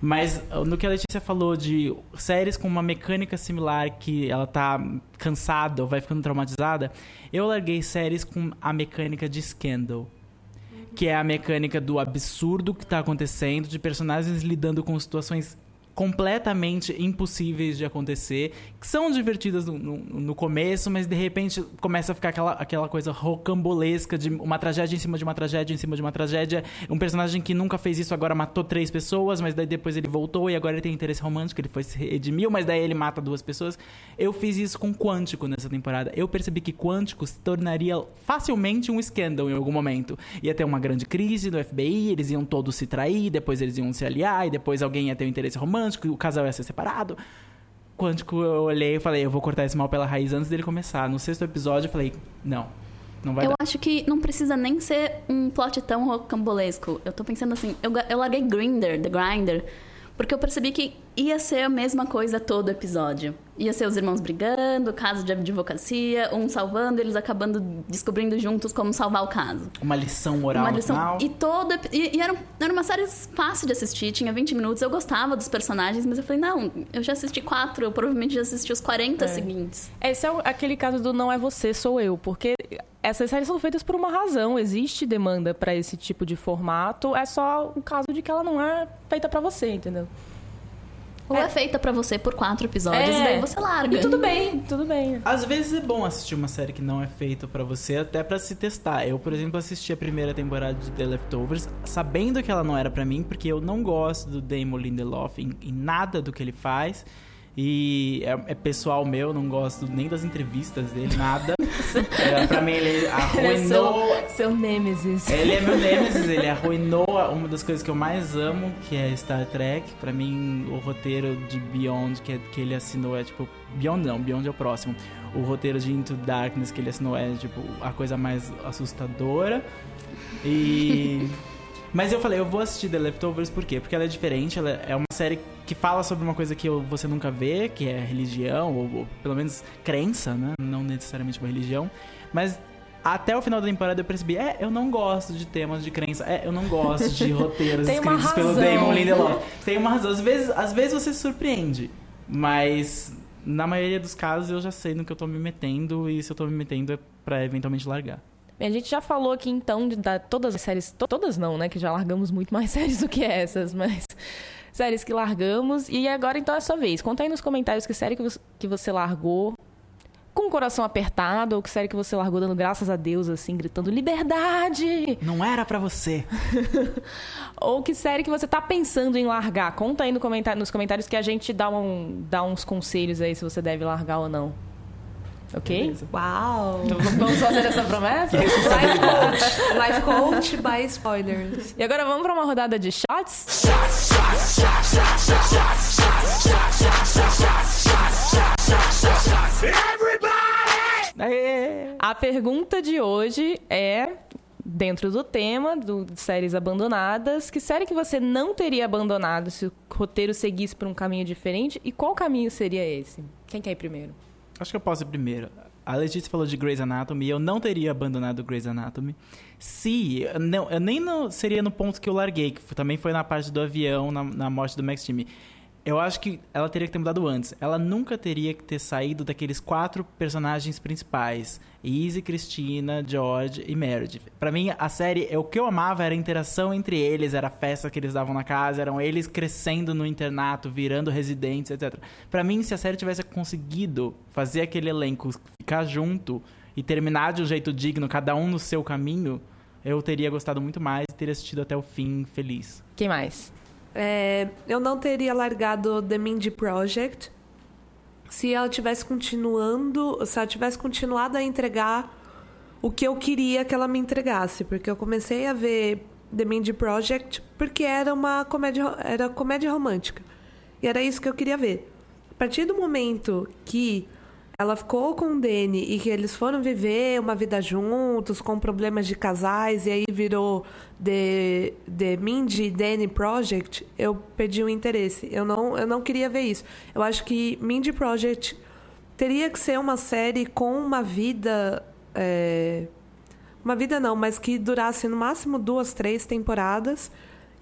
Mas no que a Letícia falou de séries com uma mecânica similar que ela tá cansada ou vai ficando traumatizada, eu larguei séries com a mecânica de Scandal. Que é a mecânica do absurdo que tá acontecendo, de personagens lidando com situações completamente impossíveis de acontecer, que são divertidas no, no, no, começo, mas de repente começa a ficar aquela, aquela coisa rocambolesca de uma tragédia em cima de uma tragédia em cima de uma tragédia. Um personagem que nunca fez isso agora matou três pessoas, mas daí depois ele voltou e agora ele tem interesse romântico, ele foi se redimiu, mas daí ele mata duas pessoas. Eu fiz isso com Quântico nessa temporada. Eu percebi que Quântico se tornaria facilmente um scandal em algum momento. Ia ter uma grande crise no FBI, eles iam todos se trair, depois eles iam se aliar, e depois alguém ia ter um interesse romântico Quântico, o casal ia ser separado. Quântico, eu olhei e falei, eu vou cortar esse mal pela raiz antes dele começar. No sexto episódio, eu falei, não, não vai Eu dar. acho que não precisa nem ser um plot tão rocambolesco. Eu tô pensando assim, eu, eu larguei Grinder, The Grinder, porque eu percebi que ia ser a mesma coisa todo episódio. Ia ser os irmãos brigando, caso de advocacia, um salvando, eles acabando descobrindo juntos como salvar o caso. Uma lição moral Uma lição. final. E todo. E, e era, era uma série fácil de assistir, tinha 20 minutos. Eu gostava dos personagens, mas eu falei, não, eu já assisti quatro, eu provavelmente já assisti os 40 seguintes. Esse é aquele caso do não é você, sou eu, porque essas séries são feitas por uma razão, existe demanda pra esse tipo de formato, é só o caso de que ela não é feita pra você, entendeu? Ou é, feita pra você por quatro episódios, É. e daí você larga. E tudo bem, tudo bem. Às vezes é bom assistir uma série que não é feita pra você, até pra se testar. Eu, por exemplo, assisti a primeira temporada de The Leftovers, sabendo que ela não era pra mim, porque eu não gosto do Damon Lindelof em, em nada do que ele faz. E é, é pessoal meu, não gosto nem das entrevistas dele, nada. é, pra mim, ele arruinou. seu Nêmesis. Ele é meu nemesis, ele arruinou uma das coisas que eu mais amo, que é Star Trek. Pra mim, o roteiro de Beyond que, que ele assinou é tipo. Beyond não, Beyond é o próximo. O roteiro de Into Darkness que ele assinou é tipo a coisa mais assustadora. E. Mas eu falei, eu vou assistir The Leftovers por quê? Porque ela é diferente, ela é uma série que fala sobre uma coisa que você nunca vê, que é religião, ou, ou pelo menos crença, né? Não necessariamente uma religião. Mas até o final da temporada eu percebi, é, eu não gosto de temas de crença, é, eu não gosto de roteiros escritos pelo. Damon Lindelof. Tem uma razão. Às vezes, às vezes você se surpreende, mas na maioria dos casos eu já sei no que eu tô me metendo, e se eu tô me metendo é pra eventualmente largar. A gente já falou aqui então de da, todas as séries, to- todas não, né? Que já largamos muito mais séries do que essas, mas séries que largamos. E agora então é a sua vez. Conta aí nos comentários que série que você, que você largou com o coração apertado, ou que série que você largou dando graças a Deus, assim, gritando liberdade! Não era pra você. Ou que série que você tá pensando em largar. Conta aí no comentário, nos comentários que a gente dá, um, dá uns conselhos aí se você deve largar ou não. Ok? Beleza. Uau! Então vamos fazer essa promessa? Life coach. Life coach by spoilers. E agora vamos pra uma rodada de shots? Aê! A pergunta de hoje é, dentro do tema do, de séries abandonadas, que série que você não teria abandonado se o roteiro seguisse por um caminho diferente? E qual caminho seria esse? Quem quer ir primeiro? Acho que eu posso ir primeiro. A Letícia falou de Grey's Anatomy eu não teria abandonado Grey's Anatomy se. Não, eu nem no- seria no ponto que eu larguei, que também foi na parte do avião, na, na morte do Max Timmy. Eu acho que ela teria que ter mudado antes. Ela nunca teria que ter saído daqueles quatro personagens principais: Izzy, Christina, George e Meredith. Pra mim, a série, é o que eu amava era a interação entre eles, era a festa que eles davam na casa, eram eles crescendo no internato, virando residentes, etc. Pra mim, se a série tivesse conseguido fazer aquele elenco ficar junto e terminar de um jeito digno, cada um no seu caminho, eu teria gostado muito mais e teria assistido até o fim feliz. Quem mais? É, eu não teria largado The Mindy Project se ela tivesse continuando, se ela tivesse continuado a entregar o que eu queria que ela me entregasse, porque eu comecei a ver The Mindy Project porque era uma comédia, era comédia romântica. E era isso que eu queria ver. A partir do momento que ela ficou com o Danny e que eles foram viver uma vida juntos, com problemas de casais, e aí virou The, The Mindy Danny Project, eu perdi o interesse. Eu não, eu não queria ver isso. Eu acho que Mindy Project teria que ser uma série com uma vida. é, Uma vida não, mas que durasse no máximo duas, três temporadas.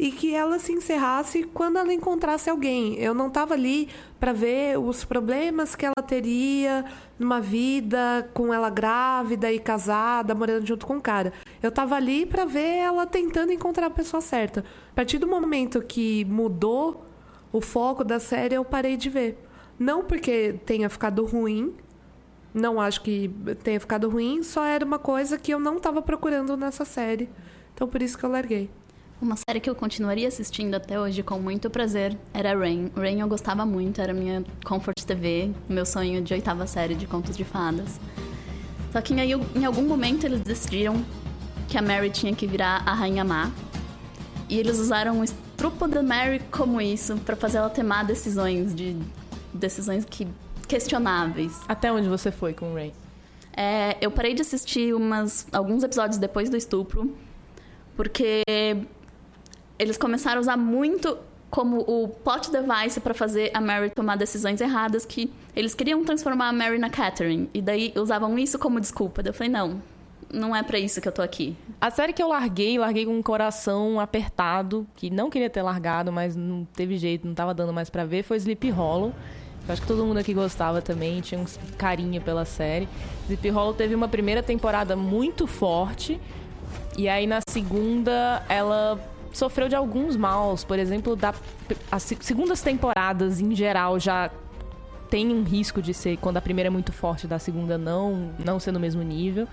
E que ela se encerrasse quando ela encontrasse alguém. Eu não estava ali para ver os problemas que ela teria numa vida com ela grávida e casada, morando junto com o cara. Eu estava ali para ver ela tentando encontrar a pessoa certa. A partir do momento que mudou o foco da série, eu parei de ver. Não porque tenha ficado ruim, não acho que tenha ficado ruim, só era uma coisa que eu não estava procurando nessa série. Então por isso que eu larguei. Uma série que eu continuaria assistindo até hoje com muito prazer era Rain. Rain eu gostava muito, era minha comfort TV, meu sonho de oitava série de contos de fadas. Só que em, em algum momento eles decidiram que a Mary tinha que virar a Rainha Má. E eles usaram o estrupo da Mary como isso para fazer ela tomar decisões de decisões que questionáveis. Até onde você foi com o Ray? É, eu parei de assistir umas, alguns episódios depois do estupro, porque eles começaram a usar muito como o plot device para fazer a Mary tomar decisões erradas que eles queriam transformar a Mary na Catherine e daí usavam isso como desculpa. Eu falei, não, não é para isso que eu tô aqui. A série que eu larguei, larguei com um coração apertado, que não queria ter largado, mas não teve jeito, não tava dando mais para ver, foi Sleep Hollow. Eu acho que todo mundo aqui gostava também, tinha um carinho pela série. Sleep Hollow teve uma primeira temporada muito forte, e aí na segunda ela sofreu de alguns maus, por exemplo, da, as segundas temporadas em geral já tem um risco de ser quando a primeira é muito forte, da segunda não, não ser no mesmo nível.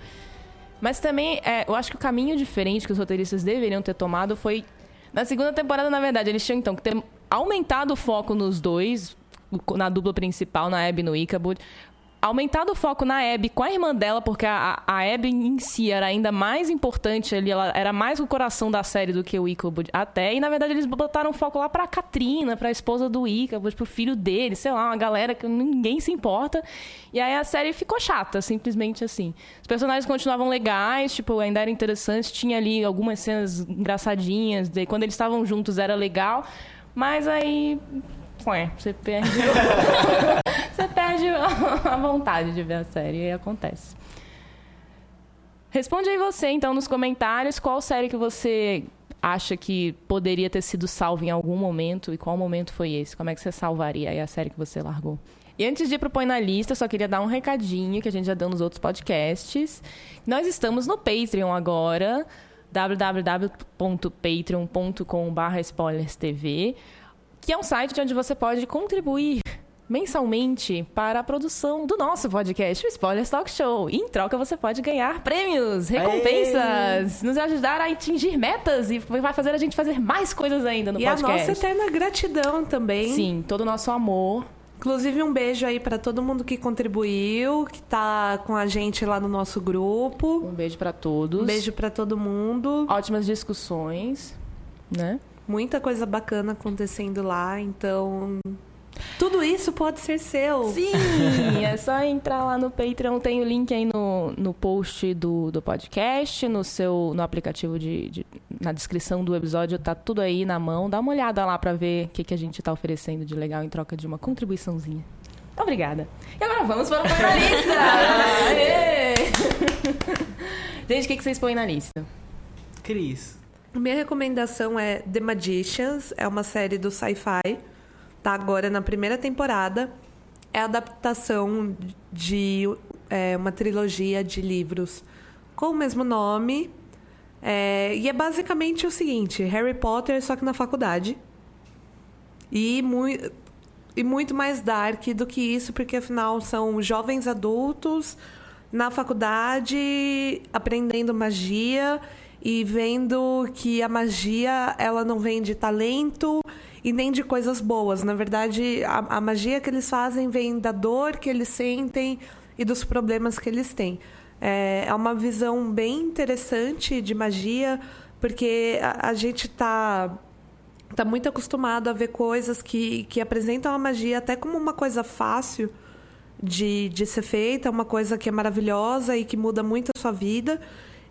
Mas também, é, eu acho que o caminho diferente que os roteiristas deveriam ter tomado foi na segunda temporada, na verdade, eles tinham então que ter aumentado o foco nos dois, na dupla principal, na Abby e no Ichabod, aumentado o foco na Abby com a irmã dela, porque a, a Abby em si era ainda mais importante ali, ela era mais o coração da série do que o Ichabod até, e na verdade eles botaram foco lá pra Katrina, pra esposa do Ichabod, pro filho dele, sei lá, uma galera que ninguém se importa, e aí a série ficou chata, simplesmente assim. Os personagens continuavam legais, tipo, ainda era interessante, tinha ali algumas cenas engraçadinhas, de, quando eles estavam juntos era legal, mas aí Ué, você perde. perde a vontade de ver a série e acontece. Responde aí você, então, nos comentários qual série que você acha que poderia ter sido salva em algum momento e qual momento foi esse? Como é que você salvaria aí a série que você largou? E antes de ir pro Põe na Lista, só queria dar um recadinho que a gente já deu nos outros podcasts. Nós estamos no Patreon agora, www.patreon.com.br spoilerstv que é um site onde você pode contribuir mensalmente para a produção do nosso podcast, o Spoilers Talk Show. E em troca você pode ganhar prêmios, recompensas, Aê! nos ajudar a atingir metas e vai fazer a gente fazer mais coisas ainda no e podcast. E a nossa eterna gratidão também. Sim, todo o nosso amor. Inclusive um beijo aí para todo mundo que contribuiu, que tá com a gente lá no nosso grupo. Um beijo para todos. Um beijo para todo mundo. Ótimas discussões, né? muita coisa bacana acontecendo lá, então tudo isso pode ser seu. Sim, é só entrar lá no Patreon, tem o link aí no, no post do, do podcast, no seu no aplicativo de, de na descrição do episódio tá tudo aí na mão. Dá uma olhada lá para ver o que, que a gente tá oferecendo de legal em troca de uma contribuiçãozinha. Obrigada. E agora vamos para o finalista. gente, o que, que vocês põem na lista? Cris. Minha recomendação é The Magicians, é uma série do sci-fi, tá agora na primeira temporada. É a adaptação de é, uma trilogia de livros com o mesmo nome. É, e é basicamente o seguinte: Harry Potter, só que na faculdade. E, mu e muito mais dark do que isso, porque afinal são jovens adultos na faculdade aprendendo magia e vendo que a magia ela não vem de talento e nem de coisas boas. Na verdade, a, a magia que eles fazem vem da dor que eles sentem e dos problemas que eles têm. É, é uma visão bem interessante de magia, porque a, a gente está tá muito acostumado a ver coisas que, que apresentam a magia até como uma coisa fácil de, de ser feita, uma coisa que é maravilhosa e que muda muito a sua vida.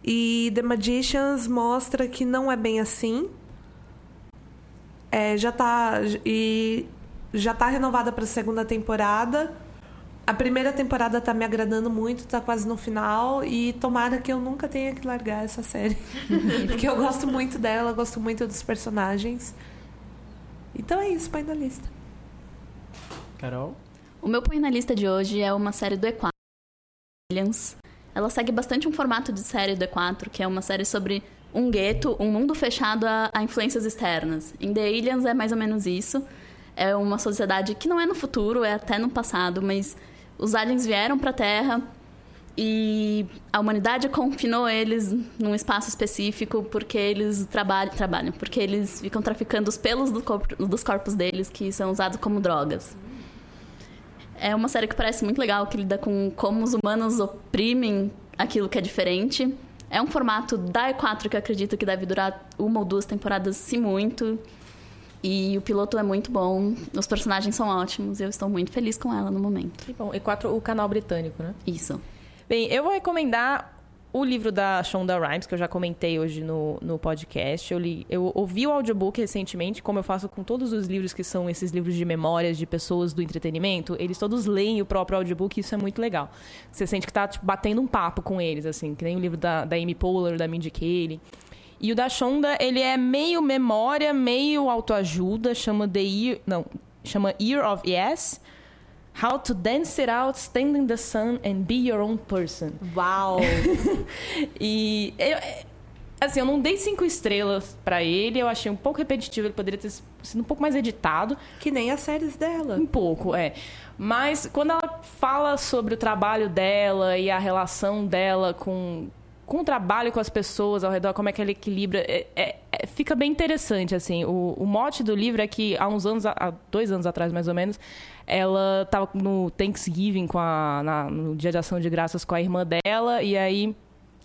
E The Magicians mostra que não é bem assim. É, já tá e já tá renovada para a segunda temporada. A primeira temporada tá me agradando muito, tá quase no final. E tomara que eu nunca tenha que largar essa série. Porque eu gosto muito dela, gosto muito dos personagens. Então é isso, põe na lista. Carol? O meu põe na lista de hoje é uma série do E4. Aliens. Ela segue bastante um formato de série do E4, que é uma série sobre um gueto, um mundo fechado a, a influências externas. Em The Aliens é mais ou menos isso. É uma sociedade que não é no futuro, é até no passado, mas os aliens vieram para a Terra e a humanidade confinou eles num espaço específico porque eles trabalham, trabalham porque eles ficam traficando os pelos do corpo, dos corpos deles que são usados como drogas. É uma série que parece muito legal, que lida com como os humanos oprimem aquilo que é diferente. É um formato da E4 que eu acredito que deve durar uma ou duas temporadas, se muito. E o piloto é muito bom, os personagens são ótimos e eu estou muito feliz com ela no momento. Que bom. E4, o canal britânico, né? Isso. Bem, eu vou recomendar o livro da Shonda Rhimes, que eu já comentei hoje no, no podcast. Eu, li, eu ouvi o audiobook recentemente, como eu faço com todos os livros que são esses livros de memórias de pessoas do entretenimento. Eles todos leem o próprio audiobook e isso é muito legal. Você sente que tá tipo, batendo um papo com eles, assim, que nem o livro da, da Amy Poehler, da Mindy Kaling. E o da Shonda, ele é meio memória, meio autoajuda, chama The Year, não, chama Year of Yes. How to Dance It Out, Stand in the Sun and Be Your Own Person. Uau! e eu, assim, eu não dei cinco estrelas para ele, eu achei um pouco repetitivo, ele poderia ter sido um pouco mais editado. Que nem as séries dela. Um pouco, é. Mas quando ela fala sobre o trabalho dela e a relação dela com, com o trabalho com as pessoas ao redor, como é que ela equilibra, é, é, é, fica bem interessante, assim. O, o mote do livro é que há uns anos, há dois anos atrás mais ou menos, ela estava no Thanksgiving, com a, na, no Dia de Ação de Graças com a irmã dela, e aí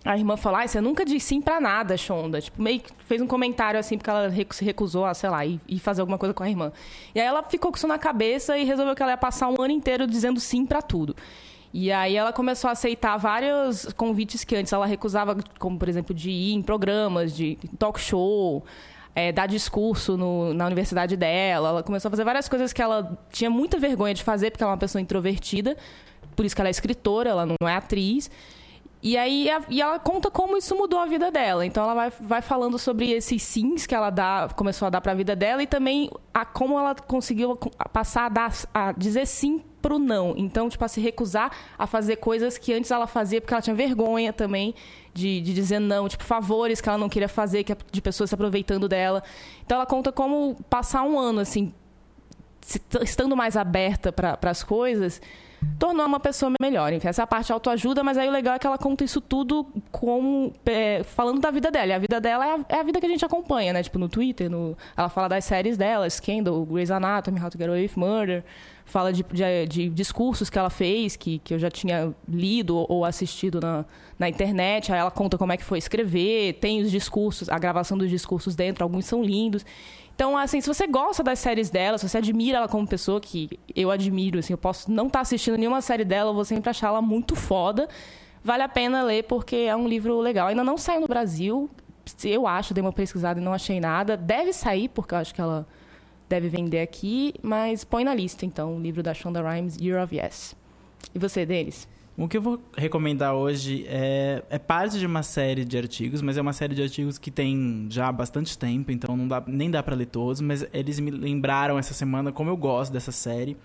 a irmã falou, ah, você nunca disse sim pra nada, Shonda. Tipo, meio que fez um comentário assim, porque ela se recusou a, sei lá, ir, ir fazer alguma coisa com a irmã. E aí ela ficou com isso na cabeça e resolveu que ela ia passar um ano inteiro dizendo sim para tudo. E aí ela começou a aceitar vários convites que antes ela recusava, como por exemplo de ir em programas de talk show, é, dar discurso no, na universidade dela. Ela começou a fazer várias coisas que ela tinha muita vergonha de fazer porque ela é uma pessoa introvertida. Por isso que ela é escritora, ela não é atriz. E aí a, e ela conta como isso mudou a vida dela. Então ela vai, vai falando sobre esses sims que ela dá, começou a dar para a vida dela e também a como ela conseguiu passar a, dar, a dizer sim pro não. Então, tipo, a se recusar a fazer coisas que antes ela fazia porque ela tinha vergonha também de, de dizer não, tipo, favores que ela não queria fazer, que de pessoas se aproveitando dela. Então ela conta como passar um ano, assim, estando mais aberta para as coisas tornou uma pessoa melhor. Enfim, essa é a parte autoajuda, mas aí o legal é que ela conta isso tudo como é, falando da vida dela. E a vida dela é a, é a, vida que a gente acompanha, né? Tipo, no Twitter, no, ela fala das séries dela, Scandal, Grey's Anatomy, How to Get Away with Murder. Fala de, de, de discursos que ela fez, que, que eu já tinha lido ou, ou assistido na, na internet. Aí ela conta como é que foi escrever, tem os discursos, a gravação dos discursos dentro, alguns são lindos. Então, assim, se você gosta das séries dela, se você admira ela como pessoa, que eu admiro, assim, eu posso não estar tá assistindo nenhuma série dela, eu vou sempre achar ela muito foda. Vale a pena ler porque é um livro legal. Ainda não saiu no Brasil, eu acho, dei uma pesquisada e não achei nada. Deve sair, porque eu acho que ela deve vender aqui, mas põe na lista, então, o livro da Shonda Rhimes, Year of Yes. E você, Denis? O que eu vou recomendar hoje é, é parte de uma série de artigos, mas é uma série de artigos que tem já bastante tempo, então não dá, nem dá para ler todos, mas eles me lembraram essa semana como eu gosto dessa série.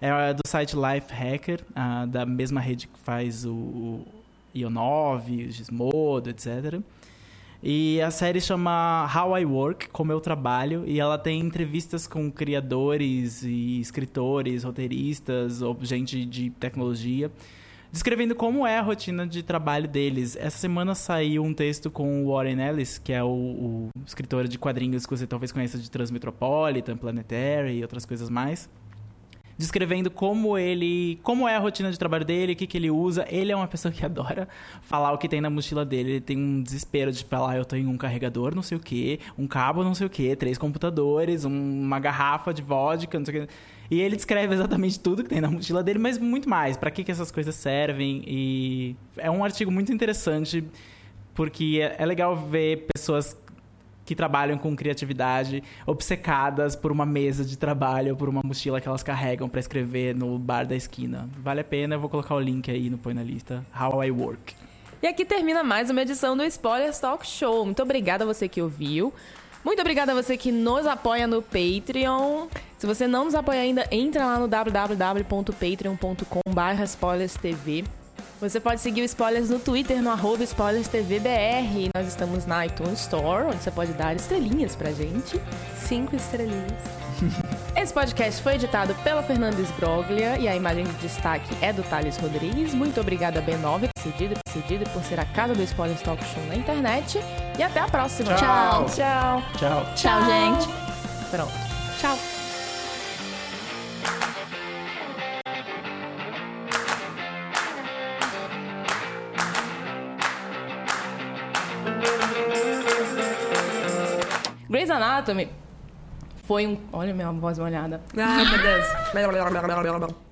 É do site Life Hacker, da mesma rede que faz o, o Ionov, o Gizmodo, etc. E a série chama How I Work, Como Eu Trabalho, e ela tem entrevistas com criadores e escritores, roteiristas, ou gente de tecnologia descrevendo como é a rotina de trabalho deles. Essa semana saiu um texto com o Warren Ellis, que é o, o escritor de quadrinhos que você talvez conheça de Transmetropolitan, Planetary e outras coisas mais descrevendo como ele, como é a rotina de trabalho dele, o que, que ele usa. Ele é uma pessoa que adora falar o que tem na mochila dele. Ele tem um desespero de falar, eu tenho um carregador, não sei o que, um cabo, não sei o que, três computadores, um, uma garrafa de vodka, não sei o. E ele descreve exatamente tudo que tem na mochila dele, mas muito mais. Para que, que essas coisas servem? E é um artigo muito interessante, porque é, é legal ver pessoas que trabalham com criatividade, obcecadas por uma mesa de trabalho, por uma mochila que elas carregam para escrever no bar da esquina. Vale a pena, eu vou colocar o link aí no Põe na Lista. How I Work. E aqui termina mais uma edição do Spoilers Talk Show. Muito obrigada a você que ouviu. Muito obrigada a você que nos apoia no Patreon. Se você não nos apoia ainda, entra lá no www.patreon.com/spoilerstv. Você pode seguir o Spoilers no Twitter, no arroba SpoilersTVBR. Nós estamos na iTunes Store, onde você pode dar estrelinhas pra gente. Cinco estrelinhas. Esse podcast foi editado pela Fernanda Sbroglia e a imagem de destaque é do Thales Rodrigues. Muito obrigada, B9, por cedido, por cedido por ser a casa do Spoilers Talk Show na internet. E até a próxima. Tchau. Tchau. Tchau. Tchau, gente. Pronto. Tchau. Grey's Anatomy foi um. Olha minha voz molhada. Ai, meu Deus.